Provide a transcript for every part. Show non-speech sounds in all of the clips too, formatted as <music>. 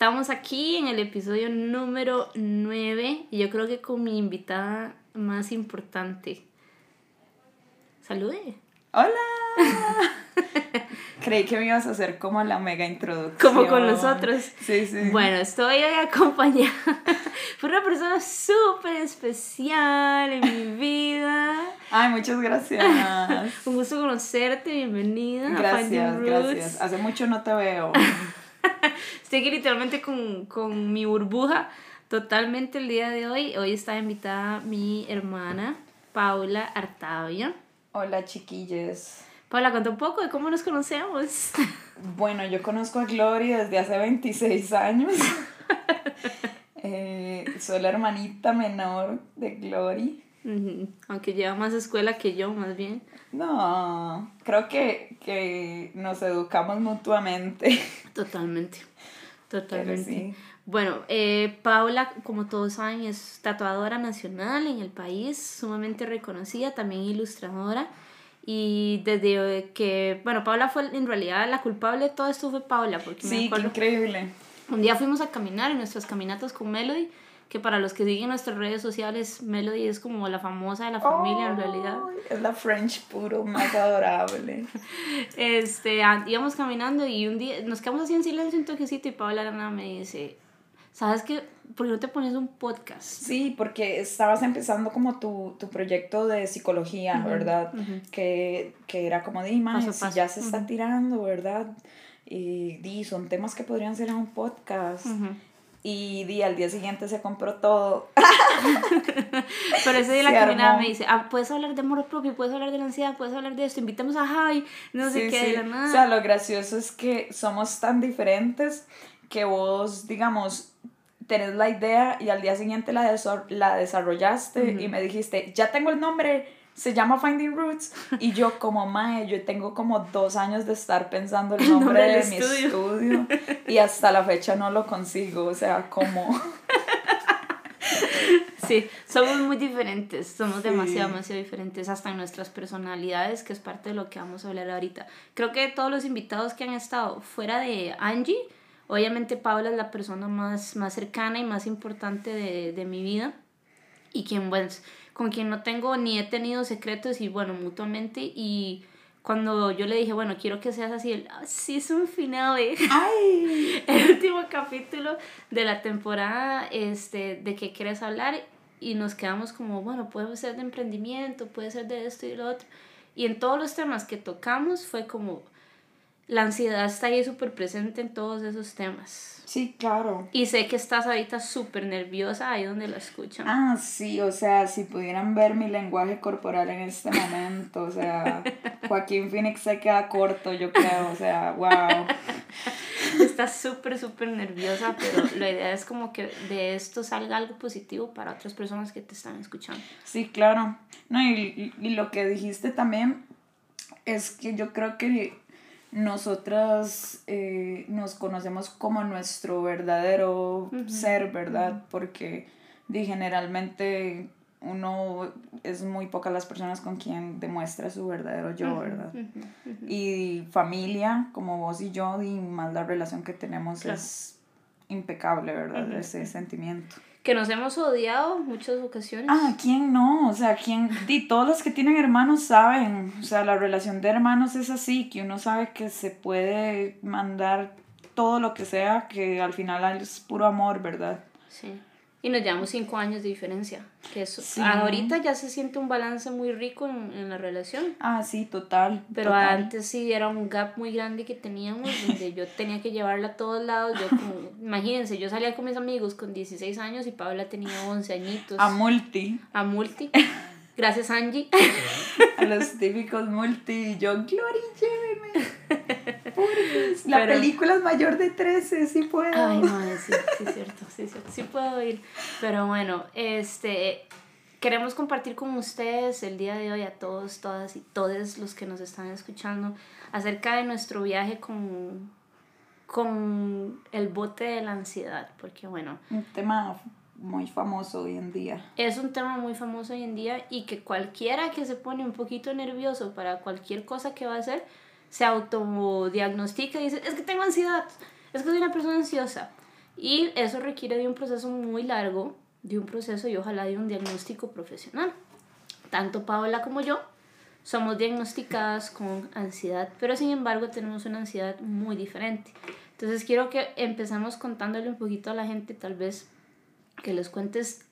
Estamos aquí en el episodio número 9 y yo creo que con mi invitada más importante. Salude. Hola. <laughs> Creí que me ibas a hacer como la mega introducción. Como con nosotros. Sí, sí. Bueno, estoy hoy acompañada <laughs> por una persona súper especial en mi vida. Ay, muchas gracias. <laughs> Un gusto conocerte, bienvenida. Gracias, gracias. Hace mucho no te veo. Aquí literalmente con, con mi burbuja totalmente el día de hoy. Hoy está invitada mi hermana Paula Artavia. Hola, chiquilles. Paula, cuenta un poco de cómo nos conocemos. <laughs> Bueno, yo conozco a Glory desde hace 26 años. <laughs> Eh, soy la hermanita menor de Glory. Aunque lleva más escuela que yo, más bien. No, creo que, que nos educamos mutuamente. Totalmente. Totalmente. sí. Bueno, eh, Paula, como todos saben, es tatuadora nacional en el país, sumamente reconocida, también ilustradora. Y desde que, bueno, Paula fue en realidad la culpable de todo esto fue Paula, porque me Sí, qué acuerdo increíble. Un día fuimos a caminar en nuestras caminatas con Melody, que para los que siguen nuestras redes sociales, Melody es como la famosa de la familia en realidad. Es la French puro más adorable. <laughs> Este, ah, íbamos caminando y un día nos quedamos así en silencio un toquecito y Paola Arana me dice, ¿sabes qué? ¿Por qué no te pones un podcast? Sí, porque estabas empezando como tu, tu proyecto de psicología, ¿verdad? que, que era como, Paso a si ya se está tirando, ¿verdad? Y di, son temas que podrían ser en un podcast. Y di, al día siguiente se compró todo. Pero ese día la caminada me dice, ah, puedes hablar de amor propio, puedes hablar de la ansiedad, puedes hablar de esto, invitamos a Jai, no sé Sí, qué, sí. de la nada. O sea, lo gracioso es que somos tan diferentes que vos, digamos, tenés la idea y al día siguiente la, la desarrollaste y me dijiste, ya tengo el nombre, se llama Finding Roots. Y yo como, mae, yo tengo como dos años de estar pensando el <laughs> nombre, nombre de mi estudio. estudio y hasta la fecha no lo consigo. O sea, como... <laughs> Sí, somos muy diferentes, somos Sí. demasiado, demasiado diferentes, hasta en nuestras personalidades, que es parte de lo que vamos a hablar ahorita. Creo que todos los invitados que han estado fuera de Angie, obviamente Paula es la persona más, más cercana y más importante de, de mi vida, y quien, pues, con quien no tengo ni he tenido secretos, y bueno, mutuamente, y cuando yo le dije, bueno, quiero que seas así, él, "Ah, sí, es un final, eh". <laughs> ¡Ay! el último capítulo de la temporada este, de qué quieres hablar y nos quedamos como, bueno, puede ser de emprendimiento, puede ser de esto y lo otro. Y en todos los temas que tocamos fue como, la ansiedad está ahí súper presente en todos esos temas. Sí, claro. Y sé que estás ahorita súper nerviosa ahí donde la escuchan. Ah, sí, o sea, si pudieran ver mi lenguaje corporal en este momento, o sea, <laughs> Joaquín Phoenix se queda corto, yo creo, o sea, wow. Estás súper, súper nerviosa, pero la idea es como que de esto salga algo positivo para otras personas que te están escuchando. Sí, claro. No, y, y- y lo que dijiste también es que yo creo que nosotras eh, nos conocemos como nuestro verdadero ser, ¿verdad? Porque generalmente uno es muy pocas las personas con quien demuestra su verdadero yo, ¿verdad? Y familia, como vos y yo, y más la relación que tenemos Claro. es impecable, ¿verdad? Ese sentimiento. Que nos hemos odiado muchas ocasiones. Ah, ¿quién no? O sea, ¿quién? Di, todos los que tienen hermanos saben. O sea, la relación de hermanos es así, que uno sabe que se puede mandar todo lo que sea, que al final es puro amor, ¿verdad? Sí. Y nos llevamos cinco años de diferencia. Que eso, Sí. ahorita ya se siente un balance muy rico en, en la relación. Ah, sí, total. Pero total. antes sí era un gap muy grande que teníamos, donde yo tenía que llevarla a todos lados. Yo como, imagínense, yo salía con mis amigos con 16 años y Paula tenía 11 añitos. A multi, a multi. Gracias, Angie. a los típicos multi, y yo, Glory, lléveme. Porfis, La Pero- película es mayor de 13, sí puedo. Ay, madre, sí, sí, es cierto, sí, es cierto, sí puedo ir. Pero bueno, este, queremos compartir con ustedes el día de hoy a todos, todas y todos los que nos están escuchando acerca de nuestro viaje con, con el bote de la ansiedad, porque bueno, Un tema muy famoso hoy en día. es un tema muy famoso hoy en día y que cualquiera que se pone un poquito nervioso para cualquier cosa que va a hacer, se autodiagnostica y dice, es que tengo ansiedad, es que soy una persona ansiosa. Y eso requiere de un proceso muy largo, de un proceso y ojalá de un diagnóstico profesional. Tanto Paola como yo somos diagnosticadas con ansiedad, pero sin embargo tenemos una ansiedad muy diferente. Entonces quiero que empezamos contándole un poquito a la gente, tal vez que les cuentes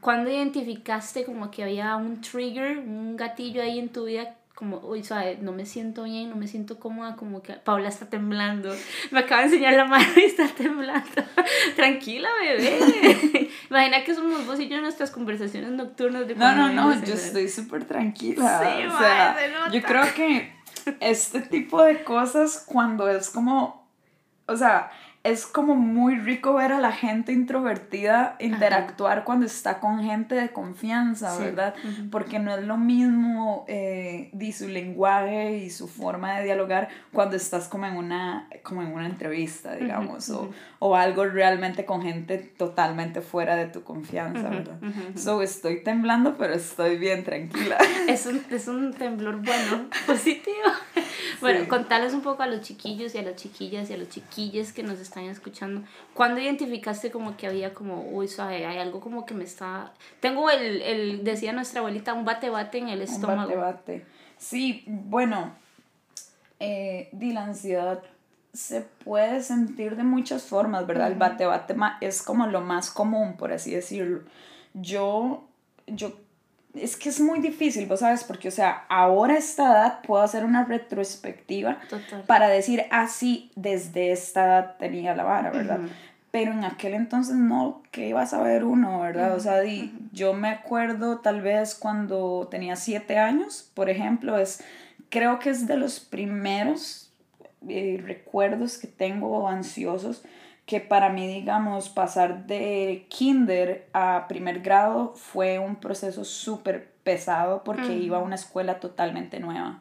cuándo identificaste como que había un trigger, un gatillo ahí en tu vida como, uy, suave, no me siento bien, no me siento cómoda, como que Paula está temblando, <laughs> me acaba de enseñar la mano y está temblando. <laughs> Tranquila, bebé. <laughs> Imagina que somos vos y yo en nuestras conversaciones nocturnas de No, no, no, yo estoy súper tranquila. Sí, o sea, yo creo que este tipo de cosas cuando es como, o sea, es como muy rico ver a la gente introvertida interactuar cuando está con gente de confianza, ¿verdad? Porque no es lo mismo eh, su lenguaje y su forma de dialogar cuando estás como en una, como en una entrevista, digamos, o, o, algo realmente con gente totalmente fuera de tu confianza, ¿verdad? So, estoy temblando, pero estoy bien tranquila. <laughs> Es un, es un temblor bueno, positivo. <laughs> Bueno, contarles un poco a los chiquillos y a las chiquillas y a los chiquillos que nos están escuchando. ¿Cuándo identificaste como que había como, uy, suave, hay algo como que me está... Tengo el, el decía nuestra abuelita, un bate-bate en el estómago. Un bate-bate. Sí, bueno, eh, la ansiedad se puede sentir de muchas formas, ¿verdad? El bate-bate es como lo más común, por así decirlo. Yo, yo es que es muy difícil, vos sabes, porque, o sea, ahora a esta edad puedo hacer una retrospectiva para decir, ah, sí, desde esta edad tenía la vara, ¿verdad? Pero en aquel entonces no, ¿qué iba a saber uno, verdad? O sea, yo me acuerdo tal vez cuando tenía siete años, por ejemplo, es, creo que es de los primeros eh, recuerdos que tengo ansiosos que para mí, digamos, pasar de kinder a primer grado fue un proceso súper pesado porque iba a una escuela totalmente nueva.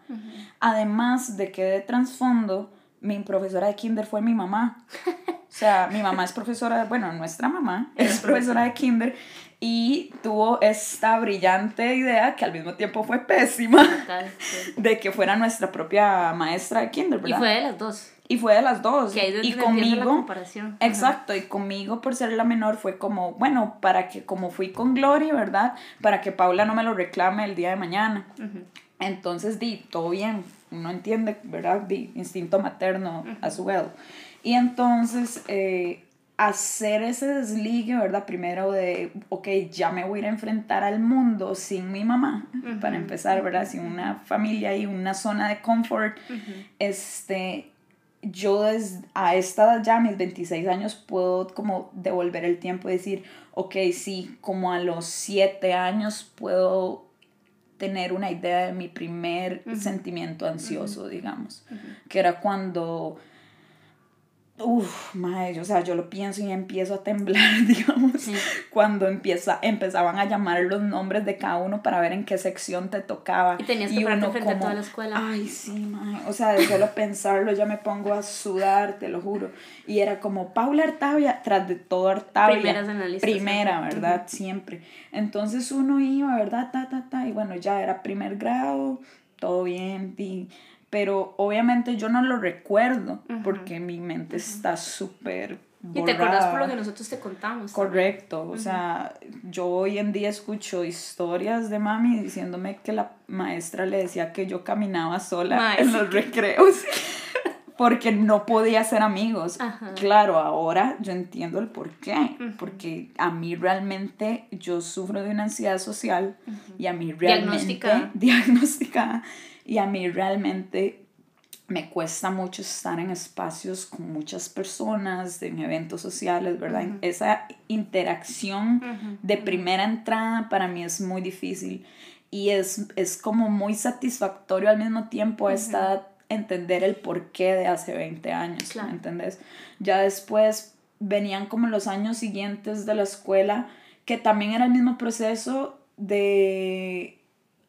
Además de que de trasfondo, mi profesora de kinder fue mi mamá. O sea, mi mamá es profesora, bueno, nuestra mamá es <laughs> profesora de kinder y tuvo esta brillante idea que al mismo tiempo fue pésima <laughs> de que fuera nuestra propia maestra de kinder, ¿verdad? Y fue de las dos. Y fue de las dos. y conmigo. Exacto, y conmigo por ser la menor fue como, bueno, para que como fui con Gloria, ¿verdad? Para que Paula no me lo reclame el día de mañana. Entonces, di, todo bien, uno entiende, ¿verdad? Di, instinto materno as well. Y entonces, eh, hacer ese desligue, ¿verdad? Primero de, ok, ya me voy a ir a enfrentar al mundo sin mi mamá, para empezar, ¿verdad? Sin una familia y una zona de confort, este yo a esta edad ya, a mis 26 años, puedo como devolver el tiempo y decir, ok, sí, como a los 7 años puedo tener una idea de mi primer sentimiento ansioso, digamos, que era cuando Uf, madre, o sea, yo lo pienso y empiezo a temblar, <laughs> digamos, cuando empieza, empezaban a llamar los nombres de cada uno para ver en qué sección te tocaba. Y tenías que pararte frente a toda la escuela. Ay, sí, madre, o sea, de solo pensarlo ya me pongo a sudar, te lo juro. Y era como Paula Artavia, tras de todo Artavia. Primeras en la lista. Primera, ¿verdad? Siempre. Entonces uno iba, ¿verdad? Ta, ta, ta, y bueno, ya era primer grado, todo bien, y pero obviamente yo no lo recuerdo porque mi mente está súper y te acuerdas por lo que nosotros te contamos. Correcto, o sea, yo hoy en día escucho historias de mami diciéndome que la maestra le decía que yo caminaba sola en los recreos <laughs> <laughs> porque no podía ser amigos. Claro, ahora yo entiendo el por qué, porque a mí realmente yo sufro de una ansiedad social y a mí realmente <laughs> diagnosticada y a mí realmente me cuesta mucho estar en espacios con muchas personas, en eventos sociales, ¿verdad? Esa interacción de primera entrada para mí es muy difícil y es, es como muy satisfactorio al mismo tiempo esta entender el porqué de hace 20 años, ¿me entendés? Ya después venían como los años siguientes de la escuela, que también era el mismo proceso de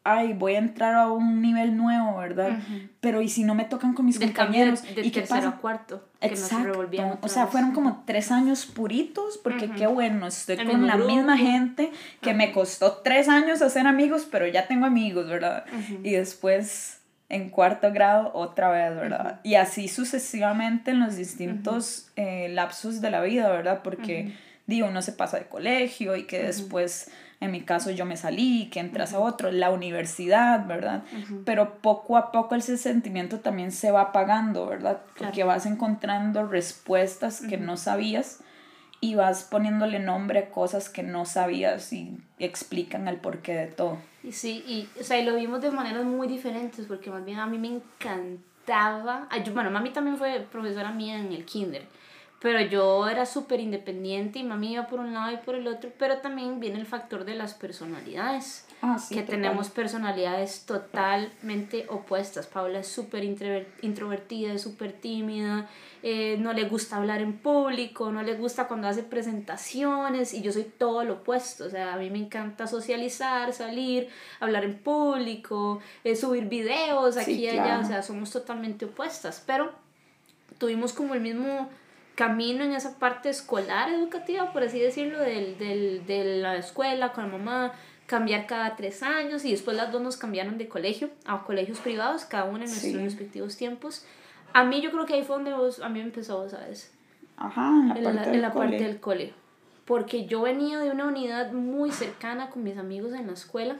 ay, voy a entrar a un nivel nuevo, ¿verdad? Pero ¿y si no me tocan con mis compañeros? ¿Y qué pasa? cuarto. Exacto. o sea, fueron como tres años puritos, porque qué bueno, estoy con la misma gente que me costó tres años hacer amigos, pero ya tengo amigos, ¿verdad? Y después en cuarto grado otra vez, ¿verdad? Y así sucesivamente en los distintos eh, lapsos de la vida, ¿verdad? Porque, digo, uno se pasa de colegio y que después, en mi caso, yo me salí, que entras a otro, la universidad, ¿verdad? Pero poco a poco ese sentimiento también se va apagando, ¿verdad? Porque vas encontrando respuestas que no sabías y vas poniéndole nombre a cosas que no sabías y explican el porqué de todo. Y sí, y, o sea, y lo vimos de maneras muy diferentes, porque más bien a mí me encantaba, yo, bueno, mami también fue profesora mía en el kinder, pero yo era súper independiente y mami iba por un lado y por el otro, pero también viene el factor de las personalidades. Ah, que tenemos personalidades totalmente opuestas. Paula es súper introvertida, súper tímida, eh, no le gusta hablar en público, no le gusta cuando hace presentaciones y yo soy todo lo opuesto. O sea, a mí me encanta socializar, salir, hablar en público, eh, subir videos aquí y allá. O sea, somos totalmente opuestas, pero tuvimos como el mismo camino en esa parte escolar, educativa, por así decirlo, del, del, de la escuela con la mamá, cambiar cada tres años y después las dos nos cambiaron de colegio a colegios privados, cada uno en nuestros respectivos tiempos. A mí yo creo que ahí fue donde vos, a mí me empezó, ¿sabes? Ajá, en la, parte, en la, parte del cole. Porque yo venía de una unidad muy cercana con mis amigos en la escuela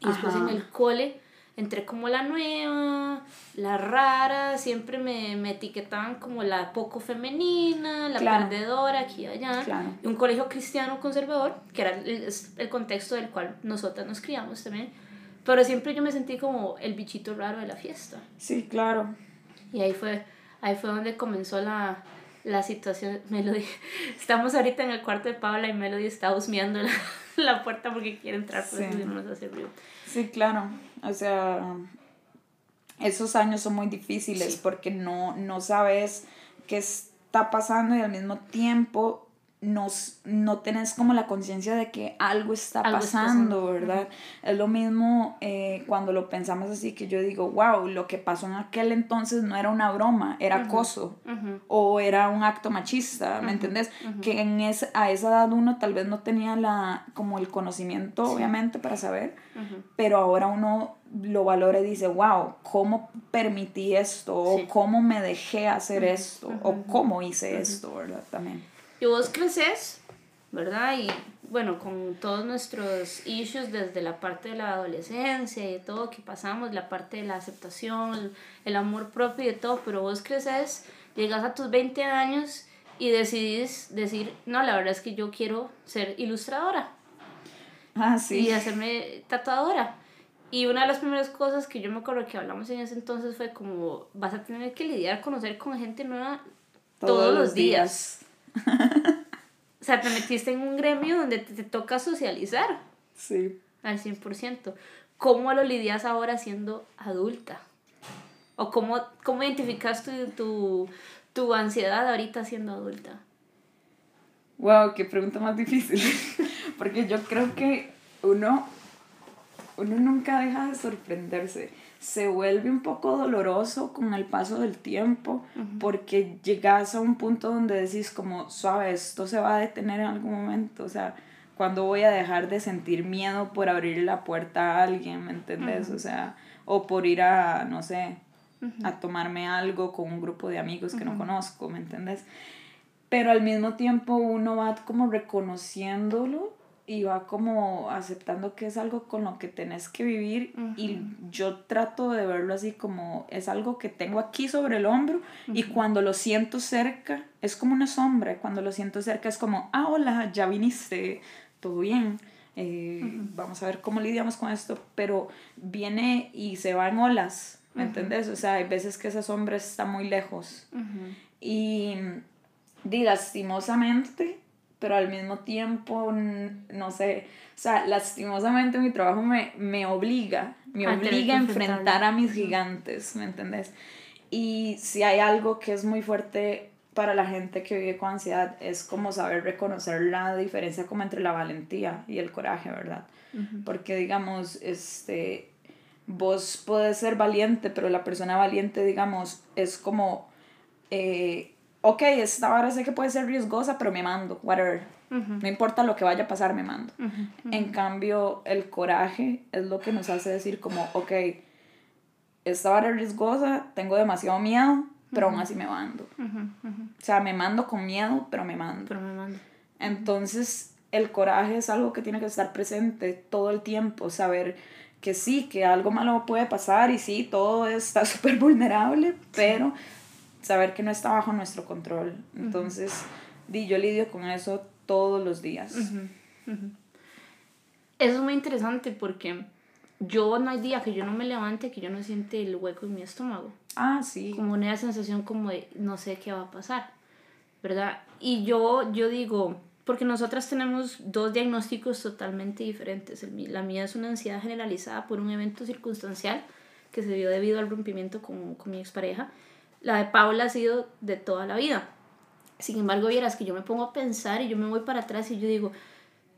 y después en el cole entré como la nueva, la rara, siempre me, me etiquetaban como la poco femenina, la perdedora, aquí y allá. Claro. Un colegio cristiano conservador, que era el, el contexto del cual nosotras nos criamos también. Pero siempre yo me sentí como el bichito raro de la fiesta. Sí, claro. Y ahí fue, ahí fue donde comenzó la, la situación. Melody, <laughs> estamos ahorita en el cuarto de Paula y Melody está husmeando la, <laughs> la puerta porque quiere entrar, pero sí. no hace ruido. Sí, claro. O sea, esos años son muy difíciles porque no, no sabes qué está pasando y al mismo tiempo nos, no tenés como la conciencia de que algo está pasando, ¿verdad? Es lo mismo eh, cuando lo pensamos así, que yo digo, wow, lo que pasó en aquel entonces no era una broma, era acoso o era un acto machista, ¿me entendés? Que en ese, a esa edad uno tal vez no tenía la, como el conocimiento, obviamente, para saber, pero ahora uno lo valora y dice, wow, ¿cómo permití esto? O cómo me dejé hacer esto? O cómo hice esto, ¿verdad? También. Y vos creces, ¿verdad? Y bueno, con todos nuestros issues desde la parte de la adolescencia y de todo que pasamos, la parte de la aceptación, el, amor propio y de todo, pero vos creces, llegas a tus 20 años y decidís decir, no, la verdad es que yo quiero ser ilustradora. Ah, sí. Y hacerme tatuadora. Y una de las primeras cosas que yo me acuerdo que hablamos en ese entonces fue como, vas a tener que lidiar, conocer con gente nueva todos, los días. <laughs> o sea, te metiste en un gremio donde te, toca socializar. Sí. Al 100%. ¿Cómo lo lidias ahora siendo adulta? ¿O cómo, cómo identificas tu, tu, tu ansiedad ahorita siendo adulta? Wow, qué pregunta más difícil. <laughs> Porque yo creo que uno, uno nunca deja de sorprenderse se vuelve un poco doloroso con el paso del tiempo porque llegas a un punto donde decís como, suave, esto se va a detener en algún momento, o sea, cuando voy a dejar de sentir miedo por abrir la puerta a alguien, ¿me entendés? O sea, o por ir a, no sé, a tomarme algo con un grupo de amigos que no conozco, ¿me entendés? Pero al mismo tiempo uno va como reconociéndolo y va como aceptando que es algo con lo que tenés que vivir y yo trato de verlo así como es algo que tengo aquí sobre el hombro y cuando lo siento cerca es como una sombra, cuando lo siento cerca es como, ah, hola, ya viniste, todo bien, eh, vamos a ver cómo lidiamos con esto, pero viene y se va en olas, ¿me entendés? O sea, hay veces que esa sombra está muy lejos y, di, lastimosamente, pero al mismo tiempo, no sé, o sea, lastimosamente mi trabajo me, me obliga, me obliga a enfrentar a mis gigantes, ¿me entendés? Y si hay algo que es muy fuerte para la gente que vive con ansiedad, es como saber reconocer la diferencia como entre la valentía y el coraje, ¿verdad? Porque digamos, este, vos puedes ser valiente, pero la persona valiente, digamos, es como... Eh, ok, esta hora sé que puede ser riesgosa, pero me mando, whatever. No importa lo que vaya a pasar, me mando. En cambio, el coraje es lo que nos hace decir como, ok, esta vara es riesgosa, tengo demasiado miedo, pero aún así me mando. O sea, me mando con miedo, pero me mando. Pero me mando. Entonces, el coraje es algo que tiene que estar presente todo el tiempo, saber que sí, que algo malo puede pasar y sí, todo está <laughs> súper vulnerable, pero saber que no está bajo nuestro control. Entonces, di, yo lidio con eso todos los días. Eso es muy interesante porque yo no hay día que yo no me levante que yo no siente el hueco en mi estómago. Ah, sí. Como una sensación como de no sé qué va a pasar, ¿verdad? Y yo, yo digo, porque nosotras tenemos dos diagnósticos totalmente diferentes. El, la mía es una ansiedad generalizada por un evento circunstancial que se dio debido al rompimiento con, con mi expareja. La de Paula ha sido de toda la vida. Sin embargo, vieras que yo me pongo a pensar y yo me voy para atrás y yo digo,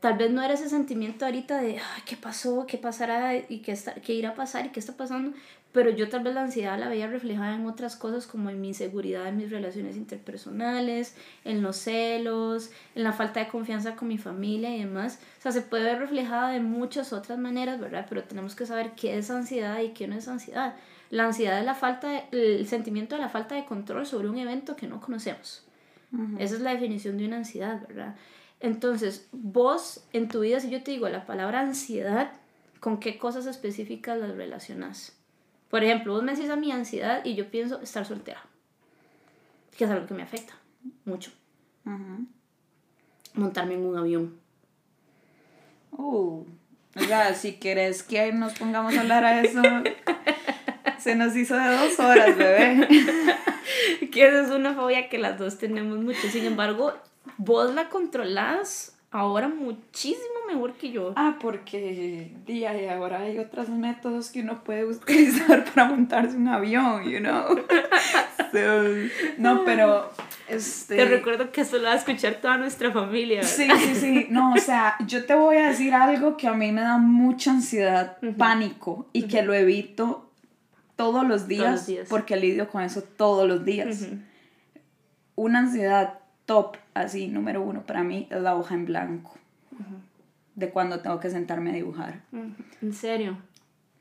tal vez no era ese sentimiento ahorita de Ay, qué pasó, qué pasará y qué, está, qué irá a pasar y qué está pasando, pero yo tal vez la ansiedad la veía reflejada en otras cosas como en mi inseguridad en mis relaciones interpersonales, en los celos, en la falta de confianza con mi familia y demás. O sea, se puede ver reflejada de muchas otras maneras, ¿verdad? Pero tenemos que saber qué es ansiedad y qué no es ansiedad. La ansiedad es la falta de, el sentimiento de la falta de control sobre un evento que no conocemos. Esa es la definición de una ansiedad, ¿verdad? Entonces, vos en tu vida, si yo te digo la palabra ansiedad, ¿con qué cosas específicas las relacionas? Por ejemplo, vos me decís a mi ansiedad y yo pienso estar soltera, que es algo que me afecta mucho. Montarme en un avión. Uh, o sea, si querés que nos pongamos a hablar a eso, <laughs> <laughs> se nos hizo de dos horas, bebé. <laughs> que esa es una fobia que las dos tenemos mucho. Sin embargo, vos la controlás ahora muchísimo mejor que yo. Ah, porque día y ahora hay otros métodos que uno puede utilizar <laughs> para montarse un avión, you know. no, pero este... Te recuerdo que eso lo va a escuchar toda nuestra familia. Sí, sí, sí. No, o sea, yo te voy a decir algo que a mí me da mucha ansiedad, pánico, y que lo evito todos los días, todos los días. porque lidio con eso todos los días. Una ansiedad top, así, número uno para mí, es la hoja en blanco. De cuando tengo que sentarme a dibujar. ¿En serio?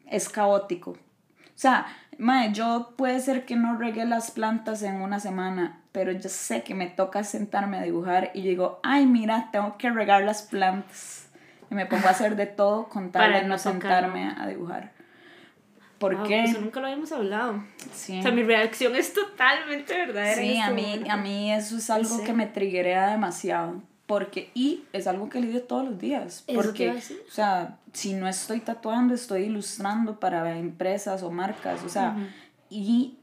Es caótico. O sea, mae, yo puede ser que no regue las plantas en una semana, pero yo sé que me toca sentarme a dibujar y digo, ay, mira, tengo que regar las plantas. Y me pongo a hacer de todo con tal de no sentarme a dibujar. ¿Por qué? Eso nunca lo habíamos hablado. Sí. O sea, mi reacción es totalmente verdadera. Sí, a mí, a mí eso es algo que me triguea demasiado. Porque, y es algo que lidio todos los días. Porque, o sea, si no estoy tatuando, estoy ilustrando para empresas o marcas. O sea, y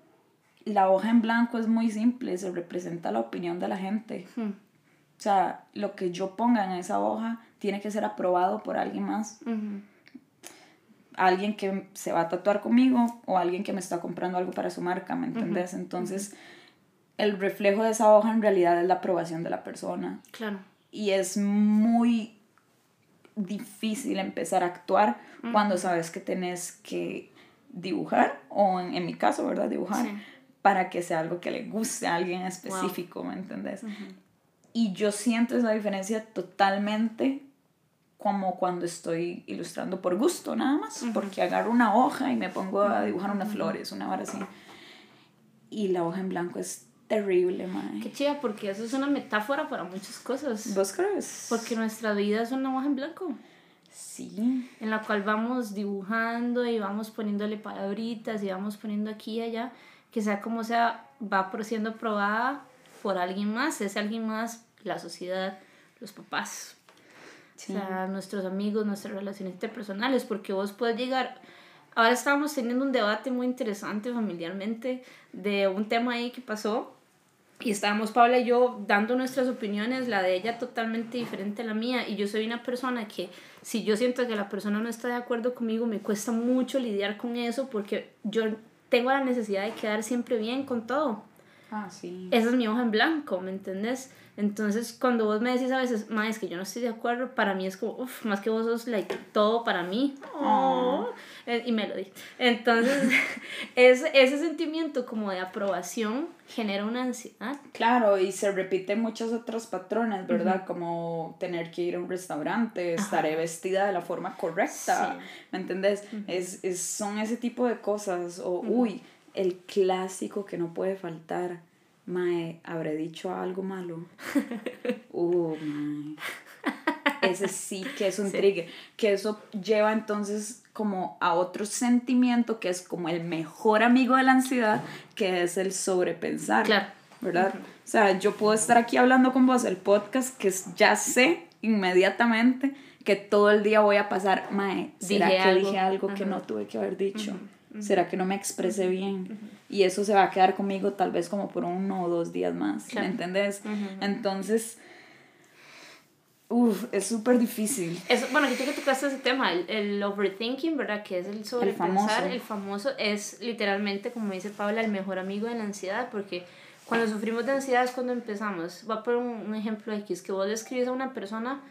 la hoja en blanco es muy simple, se representa la opinión de la gente. O sea, lo que yo ponga en esa hoja tiene que ser aprobado por alguien más alguien que se va a tatuar conmigo o alguien que me está comprando algo para su marca, ¿me entendés? Entonces, el reflejo de esa hoja en realidad es la aprobación de la persona. Claro. Y es muy difícil empezar a actuar cuando sabes que tenés que dibujar, o en, mi caso, ¿verdad? Dibujar, para que sea algo que le guste a alguien específico, ¿me entendés? Y yo siento esa diferencia totalmente como cuando estoy ilustrando por gusto nada más, porque agarro una hoja y me pongo a dibujar unas flores, una vara así. Y la hoja en blanco es terrible, mae. Qué chida, porque eso es una metáfora para muchas cosas. ¿Vos crees? Porque nuestra vida es una hoja en blanco. Sí. En la cual vamos dibujando y vamos poniéndole palabritas y vamos poniendo aquí y allá, que sea como sea, va siendo aprobada por alguien más, es alguien más, la sociedad, los papás, o sea, nuestros amigos, nuestras relaciones interpersonales, porque vos puedes llegar... Ahora estábamos teniendo un debate muy interesante familiarmente de un tema ahí que pasó y estábamos Paula y yo dando nuestras opiniones, la de ella totalmente diferente a la mía y yo soy una persona que si yo siento que la persona no está de acuerdo conmigo me cuesta mucho lidiar con eso porque yo tengo la necesidad de quedar siempre bien con todo. Ah, sí. Esa es mi hoja en blanco, ¿me entendés? Entonces, cuando vos me decís a veces, ma, es que yo no estoy de acuerdo, para mí es como, uff, más que vos sos, like, todo para mí. Oh. Eh, y Melody. Entonces, <laughs> es, ese sentimiento como de aprobación genera una ansiedad. Claro, y se repite muchos otros patrones, ¿verdad? Como tener que ir a un restaurante, estaré vestida de la forma correcta, ¿me entendés? es, es, son ese tipo de cosas, o, uy, el clásico que no puede faltar Mae, ¿habré dicho algo malo? Uh, <laughs> mae. Ese sí que es un trigger. Que eso lleva entonces como a otro sentimiento que es como el mejor amigo de la ansiedad, que es el sobrepensar. Claro. ¿Verdad? O sea, yo puedo estar aquí hablando con vos el podcast que ya sé inmediatamente que todo el día voy a pasar, mae, ¿será que dije algo que no tuve que haber dicho? ¿Será que no me expresé bien? Y eso se va a quedar conmigo tal vez como por uno o dos días más, ¿me entendés? Entonces, uff, es súper difícil. Es, bueno, aquí que tocaste ese tema, el, el, overthinking, ¿verdad? Que es el sobrepensar, el famoso. el famoso, es literalmente, como dice Paula, el mejor amigo de la ansiedad, porque cuando sufrimos de ansiedad es cuando empezamos. Voy a poner un, un ejemplo es que vos le escribes a una persona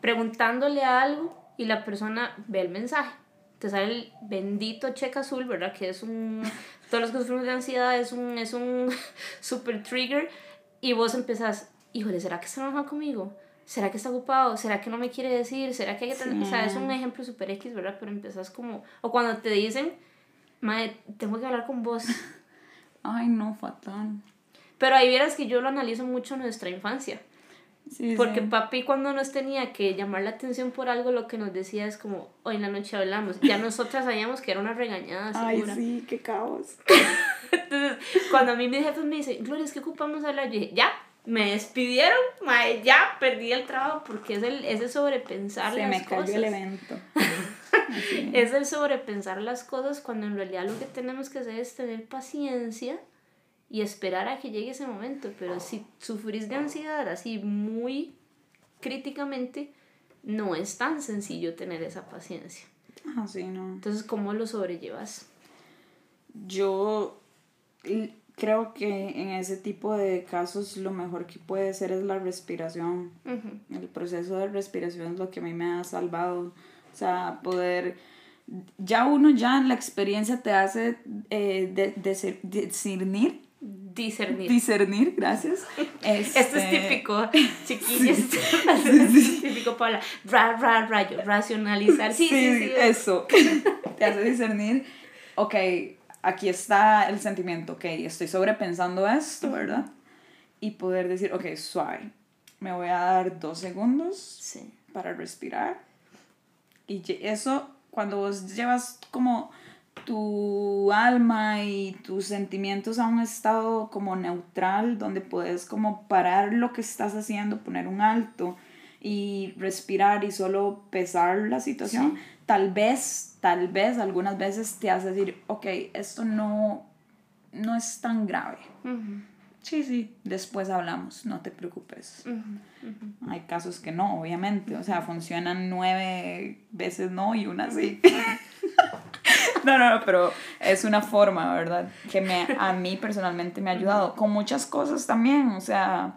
preguntándole algo y la persona ve el mensaje te sale el bendito cheque azul, ¿verdad? Que es un... Todos los que sufrimos de ansiedad es un, es un <laughs> super trigger y vos empezás, híjole, ¿será que está enojado conmigo? ¿Será que está ocupado? ¿Será que no me quiere decir? ¿Será que hay que tener... O sea, es un ejemplo super X, ¿verdad? Pero empezás como... O cuando te dicen, madre, tengo que hablar con vos. <laughs> Ay, no, fatal. Pero ahí vieras que yo lo analizo mucho en nuestra infancia. Porque papi cuando nos tenía que llamar la atención por algo, lo que nos decía es como, hoy en la noche hablamos. Ya nosotras sabíamos que era una regañada segura. Ay, sí, qué caos. <laughs> Entonces, cuando a mí mis jefes me dicen, Gloria, es que ocupamos hablar, yo dije, ya, me despidieron, mae, ya perdí el trabajo porque es el, ese sobrepensar Se me cayó el evento. <laughs> es el sobrepensar las cosas cuando en realidad lo que tenemos que hacer es tener paciencia y esperar a que llegue ese momento. Pero si sufrís de ansiedad así muy críticamente, no es tan sencillo tener esa paciencia. Ah, sí, no. Entonces, ¿cómo lo sobrellevas? Yo creo que en ese tipo de casos lo mejor que puede ser es la respiración. El proceso de respiración es lo que a mí me ha salvado. O sea, poder ya uno ya en la experiencia te hace eh, de, de, discernir Discernir. Discernir, gracias. <laughs> Esto es este, típico, <laughs> chiquillos. <laughs> es típico para ra, ra, rayo, racionalizar. Sí, sí, sí, eso. Te hace discernir, ok, aquí está el sentimiento, ok, estoy sobrepensando esto, ¿verdad? Y poder decir, ok, suave, me voy a dar dos segundos para respirar. Y eso, cuando vos llevas como tu alma y tus sentimientos a un estado como neutral, donde puedes como parar lo que estás haciendo, poner un alto y respirar y solo pesar la situación, tal vez, tal vez algunas veces te hace decir, ok, esto no, no es tan grave. Sí, sí, después hablamos, no te preocupes. Hay casos que no, obviamente, o sea, funcionan nueve veces no y una sí. <laughs> No, no, no, pero es una forma, ¿verdad? Que me, a mí personalmente me ha ayudado. Con muchas cosas también, o sea,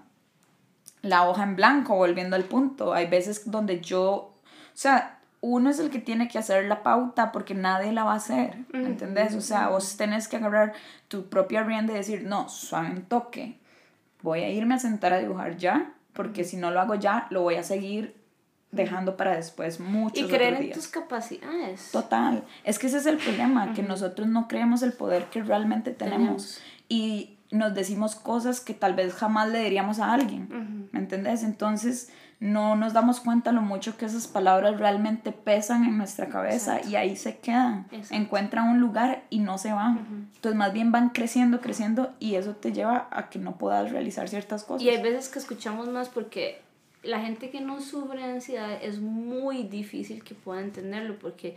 la hoja en blanco, volviendo al punto. Hay veces donde yo, o sea, uno es el que tiene que hacer la pauta porque nadie la va a hacer, ¿entendés? O sea, vos tenés que agarrar tu propia rienda y decir, no, suave en toque, voy a irme a sentar a dibujar ya, porque si no lo hago ya, lo voy a seguir dejando para después muchos y creer en tus capacidades. Total. Es que ese es el problema que nosotros no creemos el poder que realmente tenemos, y nos decimos cosas que tal vez jamás le diríamos a alguien ¿me entendés? entonces no nos damos cuenta lo mucho que esas palabras realmente pesan en nuestra cabeza y ahí se quedan. Encuentran un lugar y no se van. Entonces más bien van creciendo creciendo y eso te lleva a que no puedas realizar ciertas cosas. Y hay veces que escuchamos más porque la gente que no sufre ansiedad es muy difícil que pueda entenderlo porque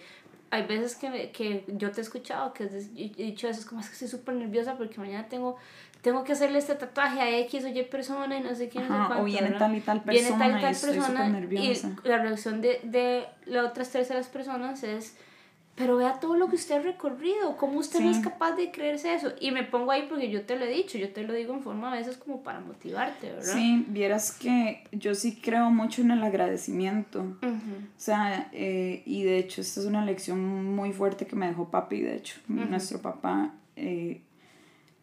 hay veces que, que yo te he escuchado que he dicho eso, es como es que estoy súper nerviosa porque mañana tengo, tengo que hacerle este tatuaje a X o Y persona y no sé quién, no sé cuánto, O viene tal y tal persona, viene tal y tal persona y la reacción de, de las otras terceras personas es pero vea todo lo que usted ha recorrido, cómo usted no es capaz de creerse eso. Y me pongo ahí porque yo te lo he dicho, yo te lo digo en forma a veces como para motivarte, ¿verdad? Sí, vieras que yo sí creo mucho en el agradecimiento. O sea, eh, y de hecho esta es una lección muy fuerte que me dejó papi, de hecho, nuestro papá. Eh,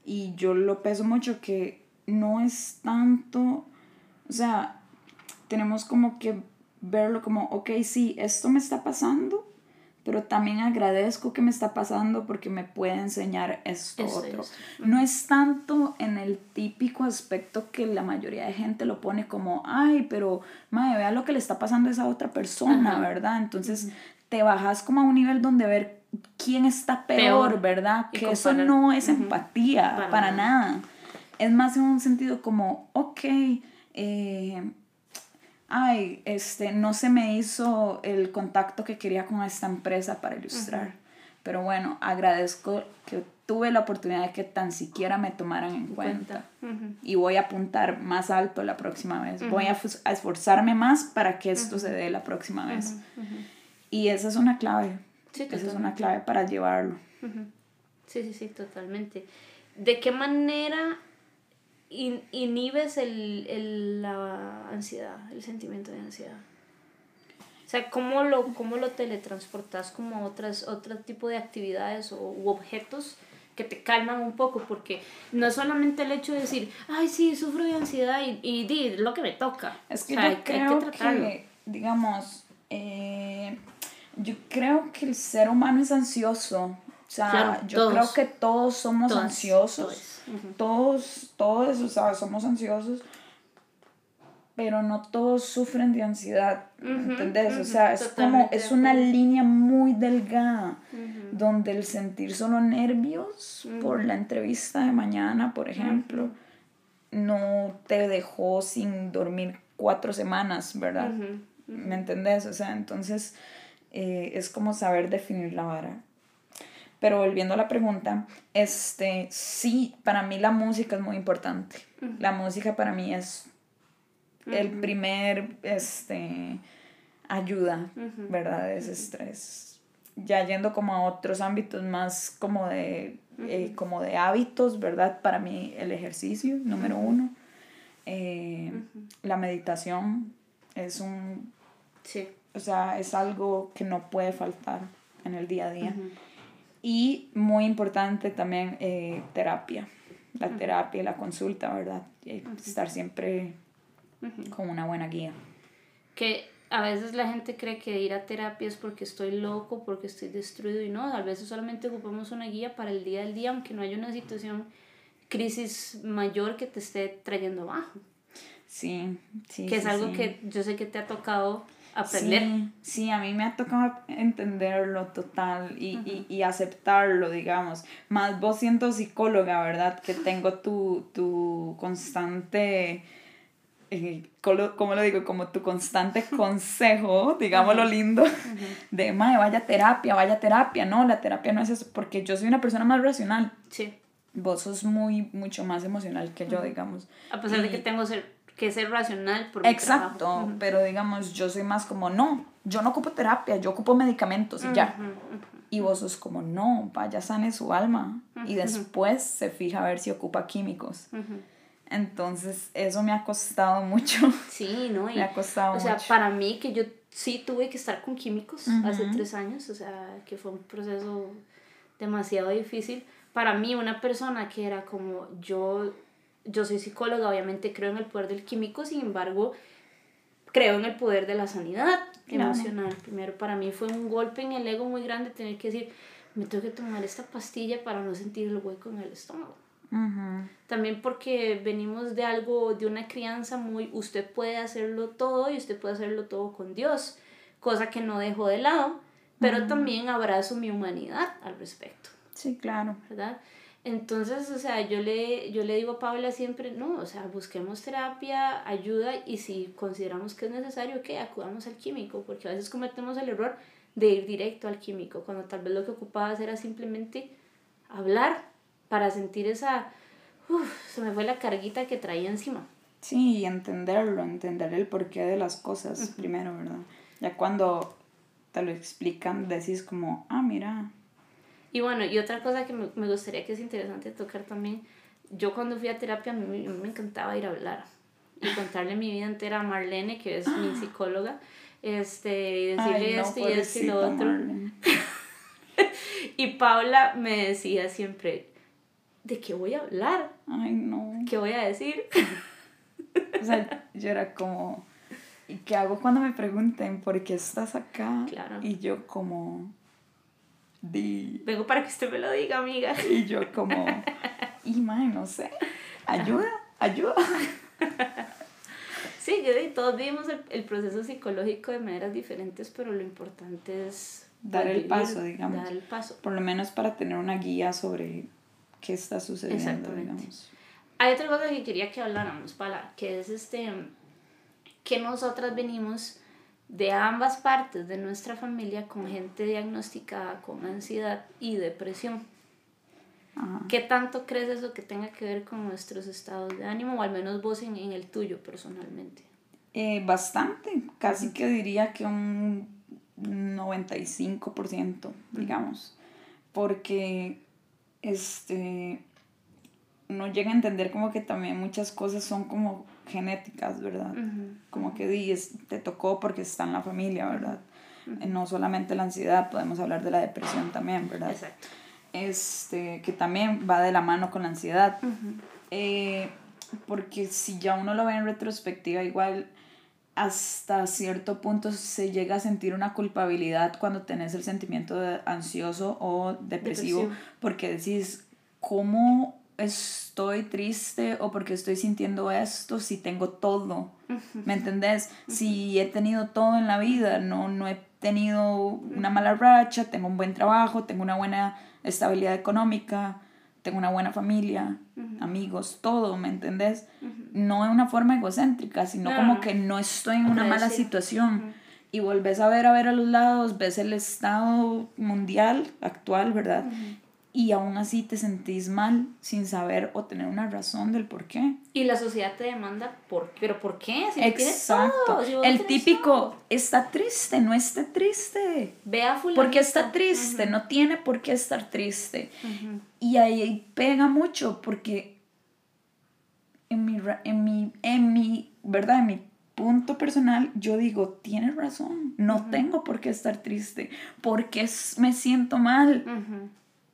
y yo lo peso mucho que no es tanto, o sea, tenemos como que verlo como, ok, sí, esto me está pasando, pero también agradezco que me está pasando porque me puede enseñar esto otro. No es tanto en el típico aspecto que la mayoría de gente lo pone como, ay, pero madre, vea lo que le está pasando a esa otra persona, ¿verdad? Entonces te bajas como a un nivel donde ver quién está peor, ¿verdad? Que eso no es empatía, para, nada. Es más en un sentido como, ok, eh, ay, este, no se me hizo el contacto que quería con esta empresa para ilustrar. Pero bueno, agradezco que tuve la oportunidad de que tan siquiera me tomaran en cuenta. Y voy a apuntar más alto la próxima vez. Voy a, esforzarme más para que esto se dé la próxima vez. Y esa es una clave. Esa es una clave para llevarlo. Sí, sí, sí, totalmente. ¿De qué manera inhibes el, el, la ansiedad, el sentimiento de ansiedad. O sea, ¿cómo lo, cómo lo teletransportas como a otras, otro tipo de actividades o u objetos que te calman un poco? Porque no es solamente el hecho de decir, ay, sí, sufro de ansiedad y, y di lo que me toca. Es que yo creo que, digamos, eh, yo creo que el ser humano es ansioso. O sea, yo creo que todos somos ansiosos. todos, todos, o sea, somos ansiosos, pero no todos sufren de ansiedad, ¿entendés? O sea, es como, es una línea muy delgada, donde el sentir solo nervios por la entrevista de mañana, por ejemplo, no te dejó sin dormir cuatro semanas, ¿verdad? ¿Me entendés? O sea, entonces eh, es como saber definir la vara. Pero volviendo a la pregunta, este, sí, para mí la música es muy importante. La música para mí es el primer, este, ayuda, ¿verdad? ese estrés. Ya yendo como a otros ámbitos más como de, eh, como de hábitos, ¿verdad? Para mí el ejercicio, número uno. Eh, la meditación es un... Sí. O sea, es algo que no puede faltar en el día a día. Y muy importante también eh, terapia, la terapia y la consulta, ¿verdad? Estar siempre con una buena guía. Que a veces la gente cree que ir a terapia es porque estoy loco, porque estoy destruido y no, a veces solamente ocupamos una guía para el día del día, aunque no haya una situación, crisis mayor que te esté trayendo abajo. Sí, sí. Que es algo que yo sé que te ha tocado aprender. Sí, a mí me ha tocado entenderlo total y, y, aceptarlo, digamos. Más vos siendo psicóloga, ¿verdad? Que tengo tu, tu constante... Eh, ¿cómo lo digo? Como tu constante <laughs> consejo, digamos lo lindo, de, madre, vaya terapia, vaya terapia. No, la terapia no es eso, porque yo soy una persona más racional. Sí. Vos sos muy, mucho más emocional que yo, digamos. A pesar de que tengo ser que ser racional por Exacto, pero digamos, yo soy más como, no, yo no ocupo terapia, yo ocupo medicamentos y ya. Y vos sos como, no, vaya, sane su alma. Y después se fija a ver si ocupa químicos. Entonces, eso me ha costado mucho. Sí, ¿no? <laughs> me ha costado mucho. O sea, para mí, que yo sí tuve que estar con químicos hace tres años, o sea, que fue un proceso demasiado difícil. Para mí, una persona que era como yo yo soy psicóloga, obviamente creo en el poder del químico, sin embargo, creo en el poder de la sanidad emocional. Primero, para mí fue un golpe en el ego muy grande tener que decir, me tengo que tomar esta pastilla para no sentir el hueco en el estómago. También porque venimos de algo, de una crianza muy, usted puede hacerlo todo y usted puede hacerlo todo con Dios, cosa que no dejo de lado, pero también abrazo mi humanidad al respecto. Sí, claro. ¿Verdad? Entonces, o sea, yo le, yo le digo a Paula siempre, no, o sea, busquemos terapia, ayuda y si consideramos que es necesario, que acudamos al químico, porque a veces cometemos el error de ir directo al químico, cuando tal vez lo que ocupabas era simplemente hablar para sentir esa, uff, se me fue la carguita que traía encima. Sí, y entenderlo, entender el porqué de las cosas primero, ¿verdad? Ya cuando te lo explican, decís como, ah, mira. Y bueno, y otra cosa que me, me gustaría que es interesante tocar también, yo cuando fui a terapia a mí, me encantaba ir a hablar y contarle mi vida entera a Marlene, que es mi <gasps> psicóloga, este, y decirle esto y esto y lo otro. <laughs> y Paula me decía siempre, ¿de qué voy a hablar? Ay, no. ¿Qué voy a decir? o sea, yo era como, ¿y qué hago cuando me pregunten por qué estás acá? Claro. Y yo como, di... Vengo para que usted me lo diga, amiga. <laughs> Y yo como, y no sé, ayuda, ayuda. <laughs> Sí, yo todos vivimos el, el, proceso psicológico de maneras diferentes, pero lo importante es dar el paso, digamos. Dar el paso. Por lo menos para tener una guía sobre qué está sucediendo, digamos. Hay otra cosa que quería que habláramos, para que es este, que nosotras venimos de ambas partes de nuestra familia con gente diagnosticada con ansiedad y depresión. ¿Qué tanto crees eso que tenga que ver con nuestros estados de ánimo o al menos vos en, en el tuyo personalmente? Eh, bastante, casi que diría que un 95%, digamos, porque este, uno llega a entender como que también muchas cosas son como genéticas, ¿verdad? Como que dices, te tocó porque está en la familia, ¿verdad? No solamente la ansiedad, podemos hablar de la depresión también, ¿verdad? Exacto. Este, que también va de la mano con la ansiedad. Eh, porque si ya uno lo ve en retrospectiva, igual hasta cierto punto se llega a sentir una culpabilidad cuando tenés el sentimiento de ansioso o depresivo, porque decís, ¿cómo estoy triste o porque estoy sintiendo esto si tengo todo? ¿Me entendés? Si he tenido todo en la vida, no, no he tenido una mala racha, tengo un buen trabajo, tengo una buena estabilidad económica, tengo una buena familia, amigos, todo, ¿me entendés? No en una forma egocéntrica, sino como que no estoy en una mala situación. Y volvés a ver, a ver a los lados, ves el estado mundial actual, ¿verdad? Y aún así te sentís mal sin saber o tener una razón del por qué. Y la sociedad te demanda, ¿por ¿pero por qué? Si Exacto. el típico, está triste, no está triste. Vea fulano. Porque está triste, no tiene por qué estar triste. Y ahí pega mucho porque en mi, en mi, en mi, ¿verdad? En mi punto personal, yo digo, tienes razón, no tengo por qué estar triste, porque me siento mal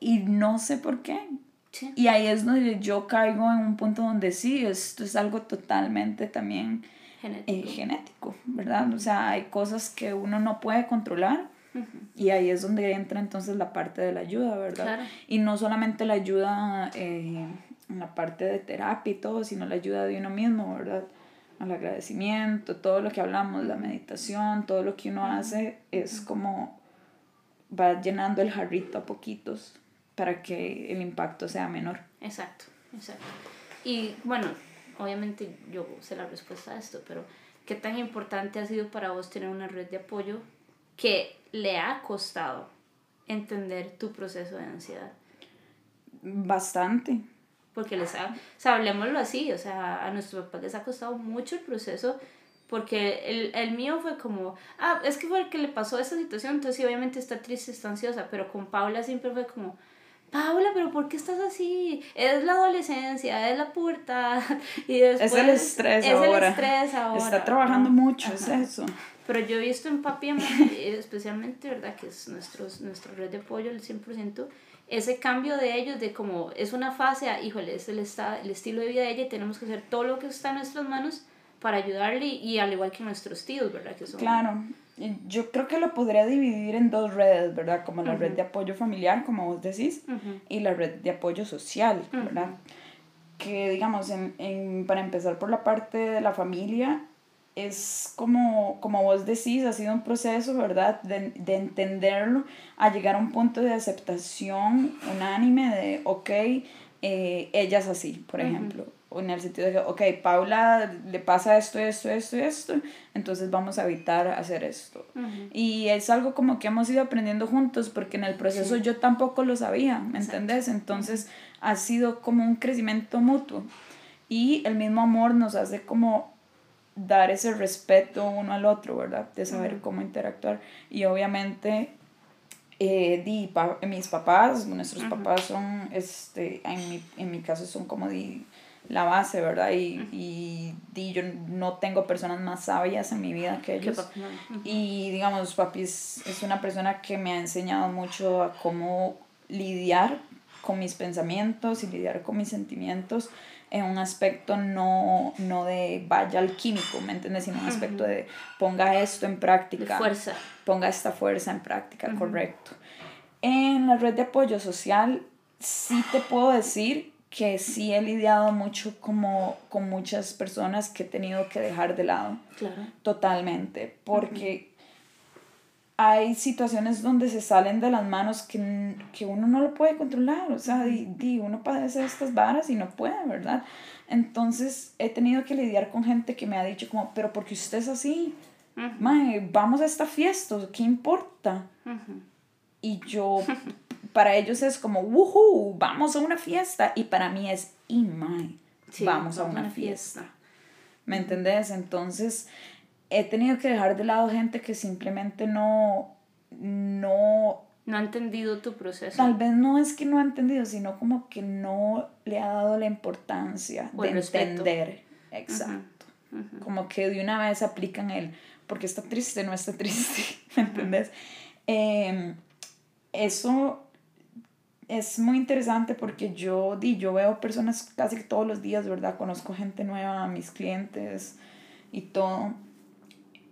y no sé por qué. Y ahí es donde yo caigo en un punto donde sí, esto es algo totalmente también eh, genético, ¿verdad? O sea, hay cosas que uno no puede controlar y ahí es donde entra entonces la parte de la ayuda, ¿verdad? Y no solamente la ayuda eh, en la parte de terapia y todo, sino la ayuda de uno mismo, ¿verdad? Al agradecimiento, todo lo que hablamos, la meditación, todo lo que uno hace es como va llenando el jarrito a poquitos para que el impacto sea menor. Exacto, exacto. Y bueno, obviamente yo sé la respuesta a esto, pero ¿qué tan importante ha sido para vos tener una red de apoyo que le ha costado entender tu proceso de ansiedad? Bastante. Porque les ha, o sea, hablemoslo así, o sea, a nuestros papás les ha costado mucho el proceso porque el, el, mío fue como, ah, es que fue el que le pasó esta situación, entonces sí, obviamente está triste, está ansiosa, pero con Paula siempre fue como, Paula, pero ¿por qué estás así? Es la adolescencia, es la pubertad. <laughs> Y después, es el estrés es ahora. El estrés ahora. Está trabajando mucho, es eso. Pero yo he visto en papi, especialmente, ¿verdad? Que es nuestros, nuestra red de apoyo, el 100%, ese cambio de ellos, de como es una fase, híjole, es el, está, el estilo de vida de ella y tenemos que hacer todo lo que está en nuestras manos para ayudarle y, al igual que nuestros tíos, ¿verdad? Que son, claro, yo creo que lo podría dividir en dos redes, ¿verdad? Como la red de apoyo familiar, como vos decís, y la red de apoyo social, ¿verdad? Que digamos, en, en, para empezar por la parte de la familia, es como, como vos decís, ha sido un proceso, ¿verdad? De, de entenderlo, a llegar a un punto de aceptación unánime de, ok, eh, ella es así, por ejemplo en el sentido de que, ok, Paula le pasa esto, esto, esto, esto, entonces vamos a evitar hacer esto. Y es algo como que hemos ido aprendiendo juntos, porque en el proceso yo tampoco lo sabía, ¿me entendés? Entonces ha sido como un crecimiento mutuo. Y el mismo amor nos hace como dar ese respeto uno al otro, ¿verdad? De saber cómo interactuar. Y obviamente, eh, di, mis papás, nuestros papás son, este, en mi, en mi caso son como di, la base, ¿verdad? Y, y, di, yo no tengo personas más sabias en mi vida que ellos. Y digamos, papi es, es una persona que me ha enseñado mucho a cómo lidiar con mis pensamientos y lidiar con mis sentimientos en un aspecto no, no de vaya al químico, ¿me entiendes? Sino un aspecto de ponga esto en práctica. fuerza. Ponga esta fuerza en práctica, correcto. En la red de apoyo social sí te puedo decir que sí he lidiado mucho como con muchas personas que he tenido que dejar de lado. Claro. Totalmente, porque hay situaciones donde se salen de las manos que, que uno no lo puede controlar, o sea, di, uno padece estas varas y no puede, ¿verdad? Entonces he tenido que lidiar con gente que me ha dicho como, pero porque usted es así, vamos a esta fiesta, ¿qué importa? Y yo, <laughs> para ellos es como, woohoo, vamos a una fiesta, y para mí es, y mae, vamos a una, fiesta. fiesta. ¿Me entendés? Entonces he tenido que dejar de lado gente que simplemente no, no... No ha entendido tu proceso. Tal vez no es que no ha entendido, sino como que no le ha dado la importancia de entender. Exacto. Como que de una vez aplican el, porque está triste, no está triste, <laughs> ¿me entendés? Em, eso es muy interesante porque yo, di, yo veo personas casi todos los días, ¿verdad? Conozco gente nueva, mis clientes y todo.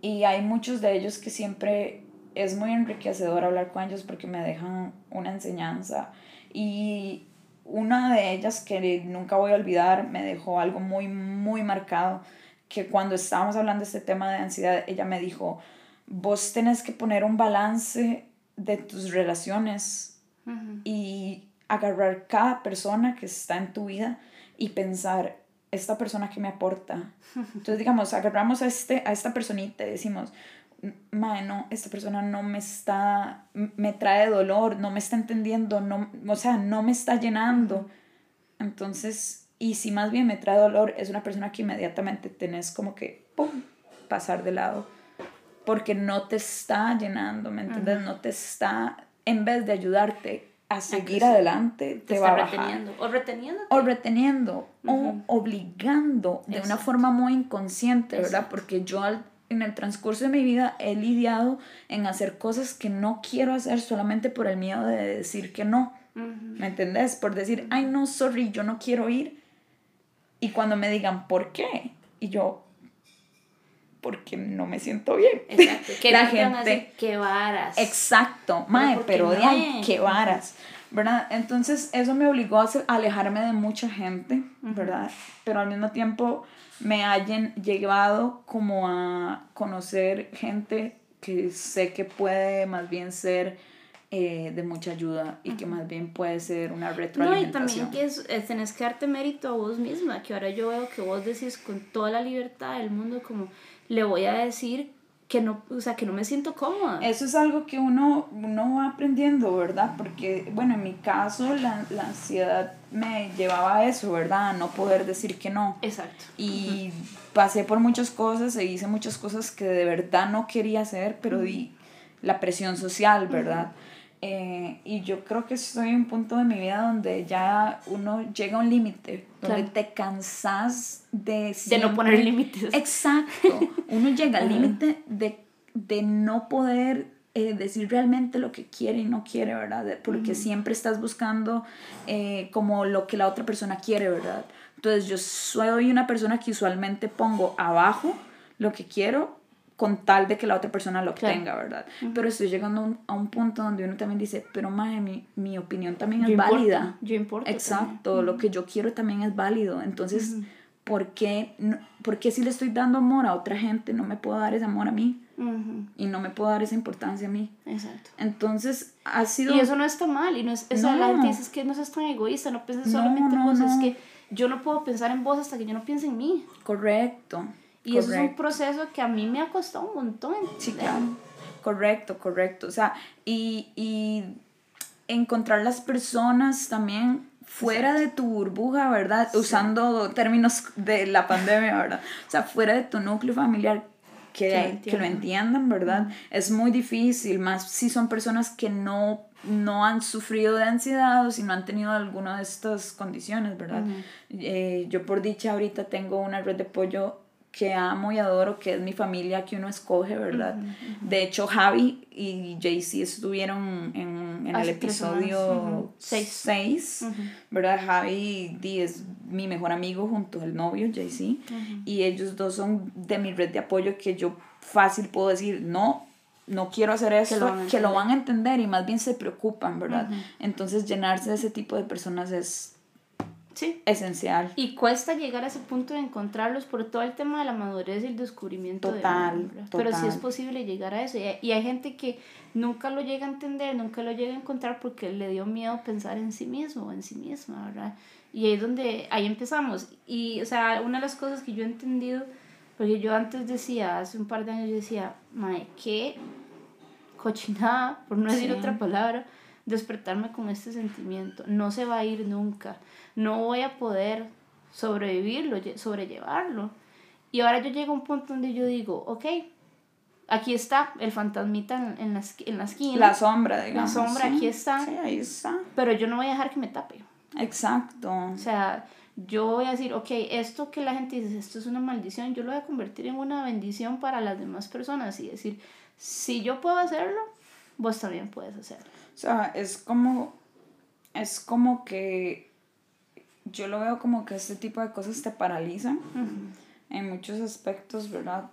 Y hay muchos de ellos que siempre es muy enriquecedor hablar con ellos porque me dejan una enseñanza. Y una de ellas que nunca voy a olvidar me dejó algo muy, muy marcado, que cuando estábamos hablando de este tema de ansiedad, ella me dijo, vos tenés que poner un balance de tus relaciones y agarrar cada persona que está en tu vida y pensar, esta persona que me aporta. <laughs> Entonces, digamos, agarramos a, este, a esta personita y decimos, no, esta persona no me está, me trae dolor, no me está entendiendo, no, o sea, no me está llenando. Entonces, y si más bien me trae dolor, es una persona que inmediatamente tenés como que, ¡pum!, pasar de lado. Porque no te está llenando, ¿me entiendes? No te está, en vez de ayudarte, a seguir adelante te, va a reteniendo. O reteniendo. O reteniendo. O obligando de una forma muy inconsciente, ¿verdad? Porque yo en el transcurso de mi vida he lidiado en hacer cosas que no quiero hacer solamente por el miedo de decir que no. ¿Me entendés? Por decir, ay, no, sorry, yo no quiero ir. Y cuando me digan, ¿por qué? Y yo, porque no me siento bien. Exacto. Que <laughs> la gente qué varas. Exacto, mae, pero, de ahí qué varas. ¿Verdad? Entonces eso me obligó a alejarme de mucha gente, ¿verdad? Pero al mismo tiempo me hayan llevado como a conocer gente que sé que puede más bien ser eh, de mucha ayuda y que más bien puede ser una retroalimentación. No, y también que es, tenés que darte mérito a vos misma, que ahora yo veo que vos decís con toda la libertad del mundo como le voy a decir que no, o sea, que no me siento cómoda. Eso es algo que uno, uno va aprendiendo, ¿verdad? Porque, bueno, en mi caso la, la ansiedad me llevaba a eso, ¿verdad? A no poder decir que no. Exacto. Y pasé por muchas cosas e hice muchas cosas que de verdad no quería hacer, pero di la presión social, ¿verdad? Eh, y yo creo que estoy en un punto de mi vida donde ya uno llega a un límite, donde te cansas de... De no poner límites. Exacto. Uno <laughs> llega al límite de, de no poder eh, decir realmente lo que quiere y no quiere, ¿verdad? Porque siempre estás buscando eh, como lo que la otra persona quiere, ¿verdad? Entonces yo soy una persona que usualmente pongo abajo lo que quiero con tal de que la otra persona lo obtenga, ¿verdad? Pero estoy llegando a un punto donde uno también dice, pero madre, mi, mi opinión también es válida. Yo importo. Exacto, lo que yo quiero también es válido. Entonces, ¿por, qué, no, ¿por qué si le estoy dando amor a otra gente no me puedo dar ese amor a mí? Y no me puedo dar esa importancia a mí. Exacto. Entonces, ha sido... Y eso no está mal, y no es... Eso no. la gente dice que no seas tan egoísta, no pienses solamente en vos, es que yo no puedo pensar en vos hasta que yo no piense en mí. Correcto. Y eso es un proceso que a mí me ha costado un montón. Sí, claro. Correcto, correcto. O sea, y, y encontrar las personas también fuera de tu burbuja, ¿verdad? Usando términos de la pandemia, ¿verdad? O sea, fuera de tu núcleo familiar, que, que, lo entiendan, ¿verdad? Es muy difícil, más si son personas que no, no han sufrido de ansiedad o si no han tenido alguna de estas condiciones, ¿verdad? Eh, yo por dicha ahorita tengo una red de apoyo que amo y adoro, que es mi familia que uno escoge, ¿verdad? De hecho, Javi y Jaycee estuvieron en, en el episodio 6, ¿verdad? Javi es mi mejor amigo junto al novio, Jaycee, y ellos dos son de mi red de apoyo que yo fácil puedo decir, no, no quiero hacer esto, que lo van a entender y más bien se preocupan, ¿verdad? Entonces, llenarse de ese tipo de personas es Sí. Esencial. Y cuesta llegar a ese punto de encontrarlos por todo el tema de la madurez y el descubrimiento. Total, de Pero sí es posible llegar a eso. Y hay gente que nunca lo llega a entender, nunca lo llega a encontrar porque le dio miedo pensar en sí mismo o en sí misma, ¿verdad? Y ahí es donde, ahí empezamos. Y, o sea, una de las cosas que yo he entendido, porque yo antes decía, hace un par de años, yo decía, mae, qué cochinada, por no decir otra palabra, despertarme con este sentimiento. No se va a ir nunca no voy a poder sobrevivirlo, sobrellevarlo. Y ahora yo llego a un punto donde yo digo, ok, aquí está el fantasmita en, la, en la esquina. La sombra, digamos. La sombra, aquí está. Sí, ahí está. Pero yo no voy a dejar que me tape. Exacto. O sea, yo voy a decir, ok, esto que la gente dice, esto es una maldición, yo lo voy a convertir en una bendición para las demás personas y decir, si yo puedo hacerlo, vos también puedes hacerlo. O sea, es como, es como que yo lo veo como que este tipo de cosas te paralizan en muchos aspectos, ¿verdad?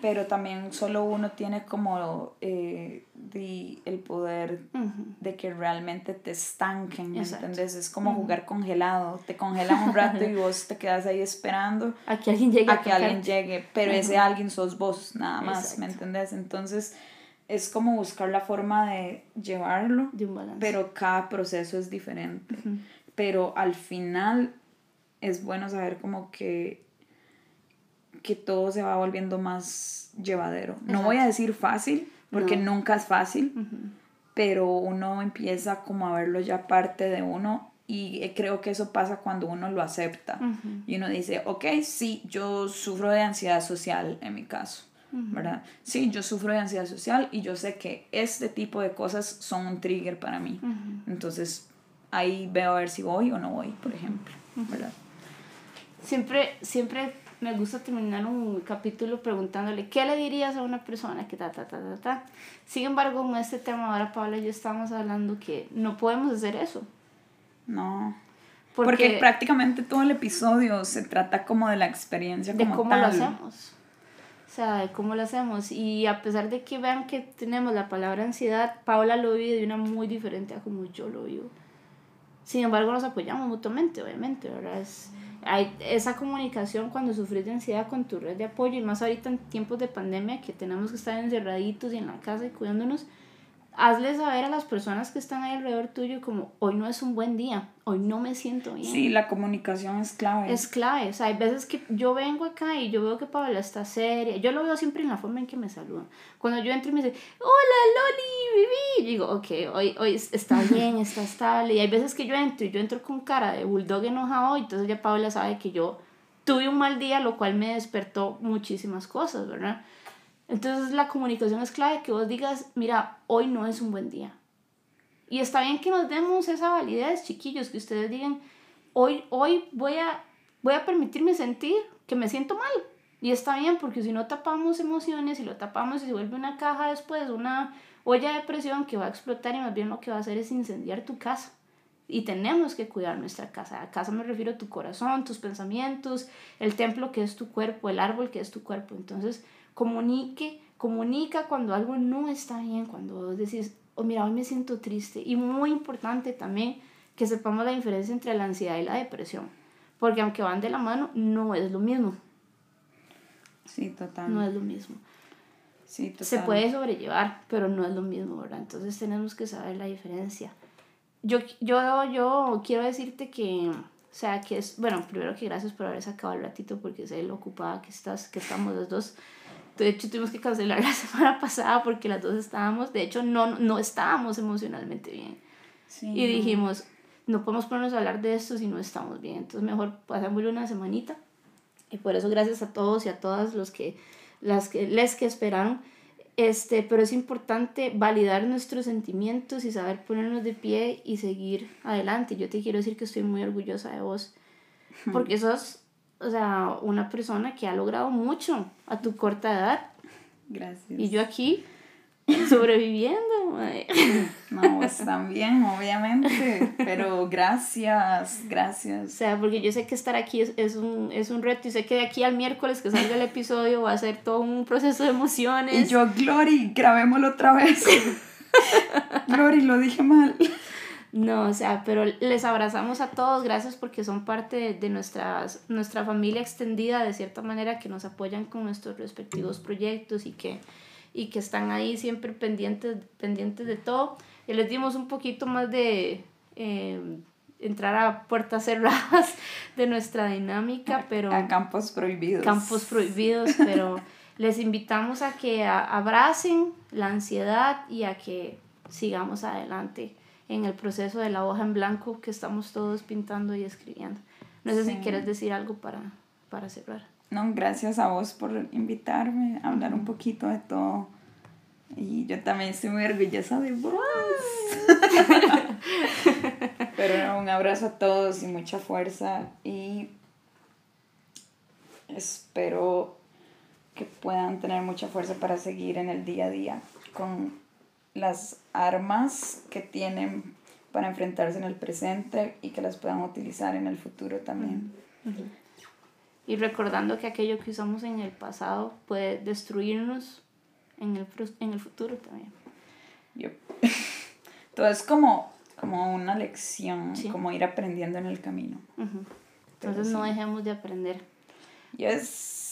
Pero también solo uno tiene como eh, el poder de que realmente te estanquen, ¿me entiendes? Es como jugar congelado, te congelan un rato y <laughs> vos te quedas ahí esperando a que alguien llegue. A que alguien llegue, pero ese alguien sos vos, nada más, ¿me entiendes? Entonces es como buscar la forma de llevarlo, de un balance. pero cada proceso es diferente pero al final es bueno saber como que que todo se va volviendo más llevadero. No voy a decir fácil, porque nunca es fácil, pero uno empieza como a verlo ya parte de uno y eh, creo que eso pasa cuando uno lo acepta y uno dice, ok, sí, yo sufro de ansiedad social en mi caso. ¿verdad? Sí, yo sufro de ansiedad social y yo sé que este tipo de cosas son un trigger para mí. Entonces, ahí veo a ver si voy o no voy, por ejemplo, ¿verdad? Siempre, siempre me gusta terminar un capítulo preguntándole, ¿qué le dirías a una persona que ta, ta, ta, ta, ta? Sin embargo, en este tema ahora Paula y yo estamos hablando que no podemos hacer eso. No. Porque, prácticamente todo el episodio se trata como de la experiencia como de cómo lo hacemos. O sea, de cómo lo hacemos. Y a pesar de que vean que tenemos la palabra ansiedad, Paula lo vive de una muy diferente a como yo lo vivo. Sin embargo, nos apoyamos mutuamente, obviamente, ¿verdad? Es, hay esa comunicación cuando sufres de ansiedad con tu red de apoyo y más ahorita en tiempos de pandemia que tenemos que estar encerraditos y en la casa y cuidándonos, hazle saber a las personas que están ahí alrededor tuyo como hoy no es un buen día, hoy no me siento bien. Sí, la comunicación es clave. Es clave, o sea, hay veces que yo vengo acá y yo veo que Paola está seria, yo lo veo siempre en la forma en que me saludan. Cuando yo entro y me dice, hola Loli, viví, digo, ok, hoy, hoy está <laughs> bien, está estable. Y hay veces que yo entro y yo entro con cara de bulldog enojado y entonces ya Paola sabe que yo tuve un mal día, lo cual me despertó muchísimas cosas, ¿verdad? Entonces la comunicación es clave, que vos digas, mira, hoy no es un buen día. Y está bien que nos demos esa validez, chiquillos, que ustedes digan, hoy, hoy voy, a, voy a permitirme sentir que me siento mal. Y está bien, porque si no tapamos emociones, y lo tapamos y se vuelve una caja después, una olla de presión que va a explotar y más bien lo que va a hacer es incendiar tu casa. Y tenemos que cuidar nuestra casa. A casa me refiero a tu corazón, tus pensamientos, el templo que es tu cuerpo, el árbol que es tu cuerpo. Entonces, comunique, comunica cuando algo no está bien, cuando decís, oh, mira, hoy me siento triste. Y muy importante también que sepamos la diferencia entre la ansiedad y la depresión, porque aunque van de la mano, no es lo mismo. Sí, total. No es lo mismo. Sí, total. Se puede sobrellevar, pero no es lo mismo, ¿verdad? Entonces tenemos que saber la diferencia. Yo, yo, yo quiero decirte que, o sea, que es, bueno, primero que gracias por haber sacado el ratito porque sé lo ocupada que estás, que estamos los dos. De hecho, tuvimos que cancelar <laughs> la semana pasada porque las dos estábamos, de hecho, no, no estábamos emocionalmente bien. y dijimos, no podemos ponernos a hablar de esto si no estamos bien. Entonces mejor pasamos una semanita. Y por eso gracias a todos y a todas los que, las que, les que esperaron. Este, pero es importante validar nuestros sentimientos y saber ponernos de pie y seguir adelante. Yo te quiero decir que estoy muy orgullosa de vos, <laughs> porque sos, o sea, una persona que ha logrado mucho a tu corta edad. Gracias. Y yo aquí <laughs> sobreviviendo. No, pues también, obviamente, pero gracias, gracias. O sea, porque yo sé que estar aquí es, es, un, es un reto y sé que de aquí al miércoles que salga el episodio va a ser todo un proceso de emociones. Y yo, Glory, grabémoslo otra vez. <laughs> Glory, lo dije mal. No, o sea, pero les abrazamos a todos, gracias porque son parte de, de nuestras, nuestra familia extendida, de cierta manera, que nos apoyan con nuestros respectivos proyectos y que y que están ahí siempre pendientes, pendientes de todo. Y les dimos un poquito más de eh, entrar a puertas cerradas <laughs> de nuestra dinámica, pero... A campos prohibidos. Campos prohibidos, pero <laughs> les invitamos a que abracen la ansiedad y a que sigamos adelante en el proceso de la hoja en blanco que estamos todos pintando y escribiendo. No sé si quieres decir algo para, para cerrar. No, gracias a vos por invitarme a hablar un poquito de todo. Y yo también estoy muy orgullosa de vos. <laughs> Pero un abrazo a todos y mucha fuerza. Y espero que puedan tener mucha fuerza para seguir en el día a día con las armas que tienen para enfrentarse en el presente y que las puedan utilizar en el futuro también. Y recordando que aquello que usamos en el pasado puede destruirnos en el, en el futuro también. <laughs> Todo es como, como una lección, como ir aprendiendo en el camino. Entonces no dejemos de aprender.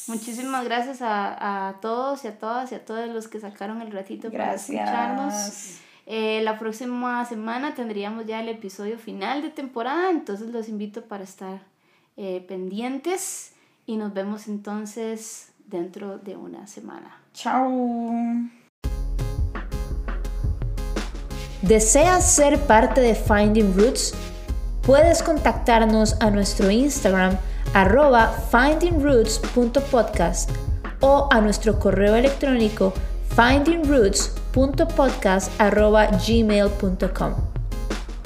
Muchísimas gracias a, a, todos y a todas y a todos los que sacaron el ratito para escucharnos. Eh, la próxima semana tendríamos ya el episodio final de temporada, entonces los invito para estar eh, pendientes y nos vemos entonces dentro de una semana. Chao. ¿Deseas ser parte de Finding Roots? Puedes contactarnos a nuestro Instagram arroba findingroots.podcast o a nuestro correo electrónico findingroots.podcast.gmail.com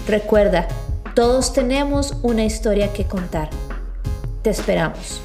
Recuerda, todos tenemos una historia que contar. Te esperamos.